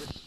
with it.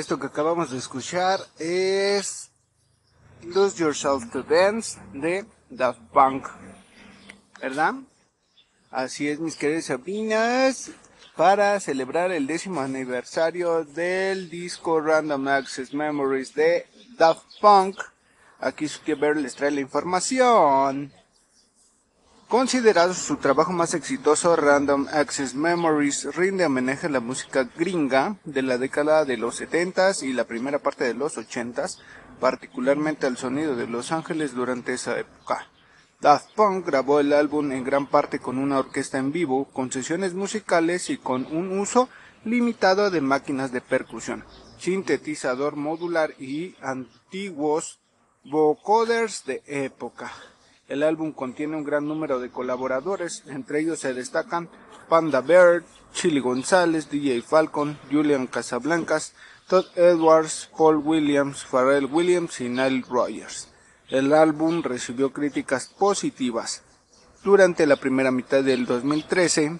Esto que acabamos de escuchar es Lose Yourself to Dance de Daft Punk. ¿Verdad? Así es, mis queridas sobrinas. Para celebrar el décimo aniversario del disco Random Access Memories de Daft Punk, aquí Zuckerberg les trae la información. Considerado su trabajo más exitoso, Random Access Memories rinde homenaje a la música gringa de la década de los 70s y la primera parte de los 80s, particularmente al sonido de Los Ángeles durante esa época. Daft Punk grabó el álbum en gran parte con una orquesta en vivo, con sesiones musicales y con un uso limitado de máquinas de percusión, sintetizador modular y antiguos vocoders de época. El álbum contiene un gran número de colaboradores, entre ellos se destacan Panda Bear, Chili González, DJ Falcon, Julian Casablancas, Todd Edwards, Paul Williams, Pharrell Williams y Nile Rogers. El álbum recibió críticas positivas. Durante la primera mitad del 2013,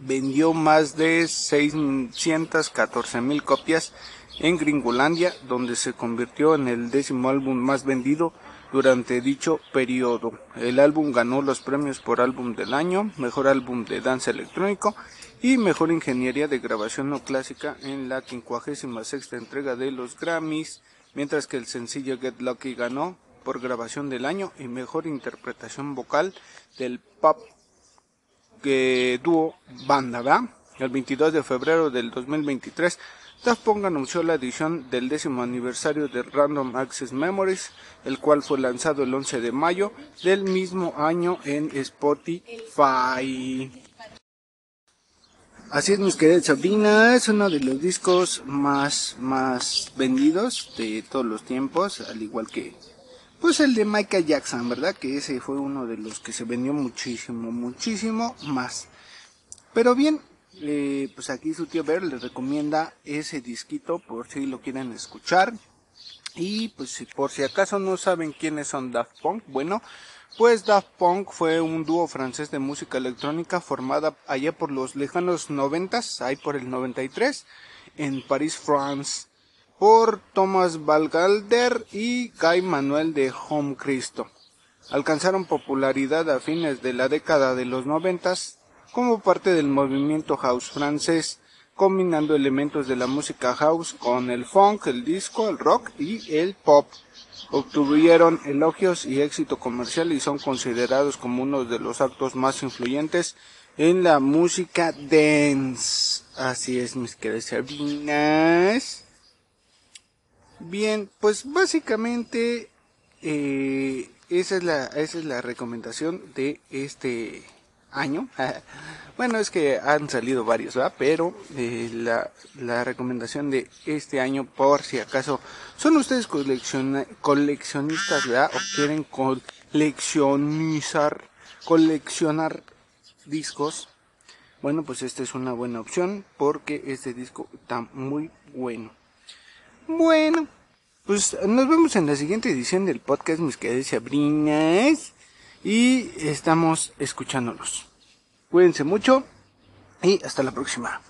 vendió más de 614 mil copias en Gringolandia, donde se convirtió en el décimo álbum más vendido durante dicho periodo. El álbum ganó los premios por álbum del año, mejor álbum de danza electrónico y mejor ingeniería de grabación no clásica en la 56 entrega de los Grammys, mientras que el sencillo Get Lucky ganó por grabación del año y mejor interpretación vocal del pop que dúo banda. El 22 de febrero del 2023 Daft Punk anunció la edición del décimo aniversario de Random Access Memories, el cual fue lanzado el 11 de mayo del mismo año en Spotify. Así es, mis queridas es uno de los discos más, más vendidos de todos los tiempos, al igual que, pues el de Michael Jackson, ¿verdad? Que ese fue uno de los que se vendió muchísimo, muchísimo más. Pero bien, eh, pues aquí su tío Ver les recomienda ese disquito por si lo quieren escuchar. Y pues por si acaso no saben quiénes son Daft Punk, bueno, pues Daft Punk fue un dúo francés de música electrónica formada allá por los lejanos noventas, ahí por el 93, en París, France, por Thomas Valgalder y Guy Manuel de Home Cristo. Alcanzaron popularidad a fines de la década de los noventas como parte del movimiento house francés, combinando elementos de la música house con el funk, el disco, el rock y el pop. Obtuvieron elogios y éxito comercial y son considerados como uno de los actos más influyentes en la música dance. Así es, mis queridas sabinas. Bien, pues básicamente eh, esa es la esa es la recomendación de este año. bueno, es que han salido varios, ¿verdad? Pero eh, la, la, recomendación de este año, por si acaso son ustedes coleccionistas, ¿verdad? O quieren coleccionizar, coleccionar discos. Bueno, pues esta es una buena opción porque este disco está muy bueno. Bueno, pues nos vemos en la siguiente edición del podcast, mis queridas sabrinas y estamos escuchándonos. Cuídense mucho y hasta la próxima.